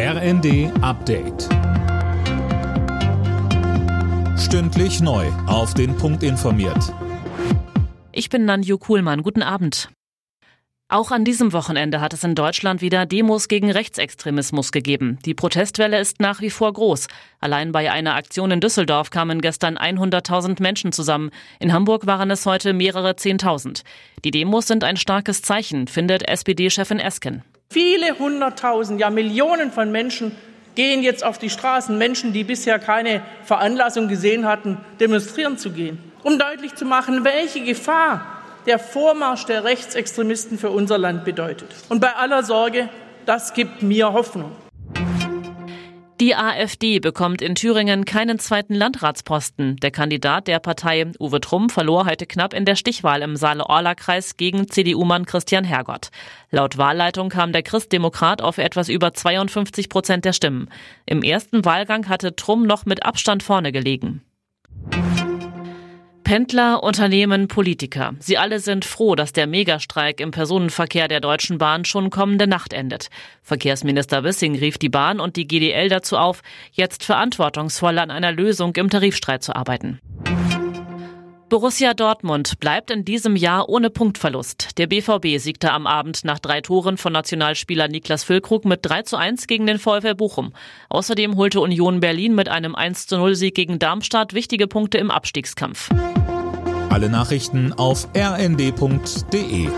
RND Update. Stündlich neu. Auf den Punkt informiert. Ich bin Nanju Kuhlmann. Guten Abend. Auch an diesem Wochenende hat es in Deutschland wieder Demos gegen Rechtsextremismus gegeben. Die Protestwelle ist nach wie vor groß. Allein bei einer Aktion in Düsseldorf kamen gestern 100.000 Menschen zusammen. In Hamburg waren es heute mehrere Zehntausend. Die Demos sind ein starkes Zeichen, findet SPD-Chefin Esken. Viele hunderttausend, ja Millionen von Menschen gehen jetzt auf die Straßen, Menschen, die bisher keine Veranlassung gesehen hatten, demonstrieren zu gehen, um deutlich zu machen, welche Gefahr der Vormarsch der Rechtsextremisten für unser Land bedeutet. Und bei aller Sorge, das gibt mir Hoffnung. Die AfD bekommt in Thüringen keinen zweiten Landratsposten. Der Kandidat der Partei Uwe Trumm verlor heute knapp in der Stichwahl im Saale-Orla-Kreis gegen CDU-Mann Christian Hergott. Laut Wahlleitung kam der Christdemokrat auf etwas über 52 Prozent der Stimmen. Im ersten Wahlgang hatte Trumm noch mit Abstand vorne gelegen. Pendler, Unternehmen, Politiker. Sie alle sind froh, dass der Megastreik im Personenverkehr der Deutschen Bahn schon kommende Nacht endet. Verkehrsminister Wissing rief die Bahn und die GDL dazu auf, jetzt verantwortungsvoll an einer Lösung im Tarifstreit zu arbeiten. Borussia Dortmund bleibt in diesem Jahr ohne Punktverlust. Der BVB siegte am Abend nach drei Toren von Nationalspieler Niklas Füllkrug mit 3 zu 1 gegen den VfL Bochum. Außerdem holte Union Berlin mit einem 1 zu 0 Sieg gegen Darmstadt wichtige Punkte im Abstiegskampf. Alle Nachrichten auf rnd.de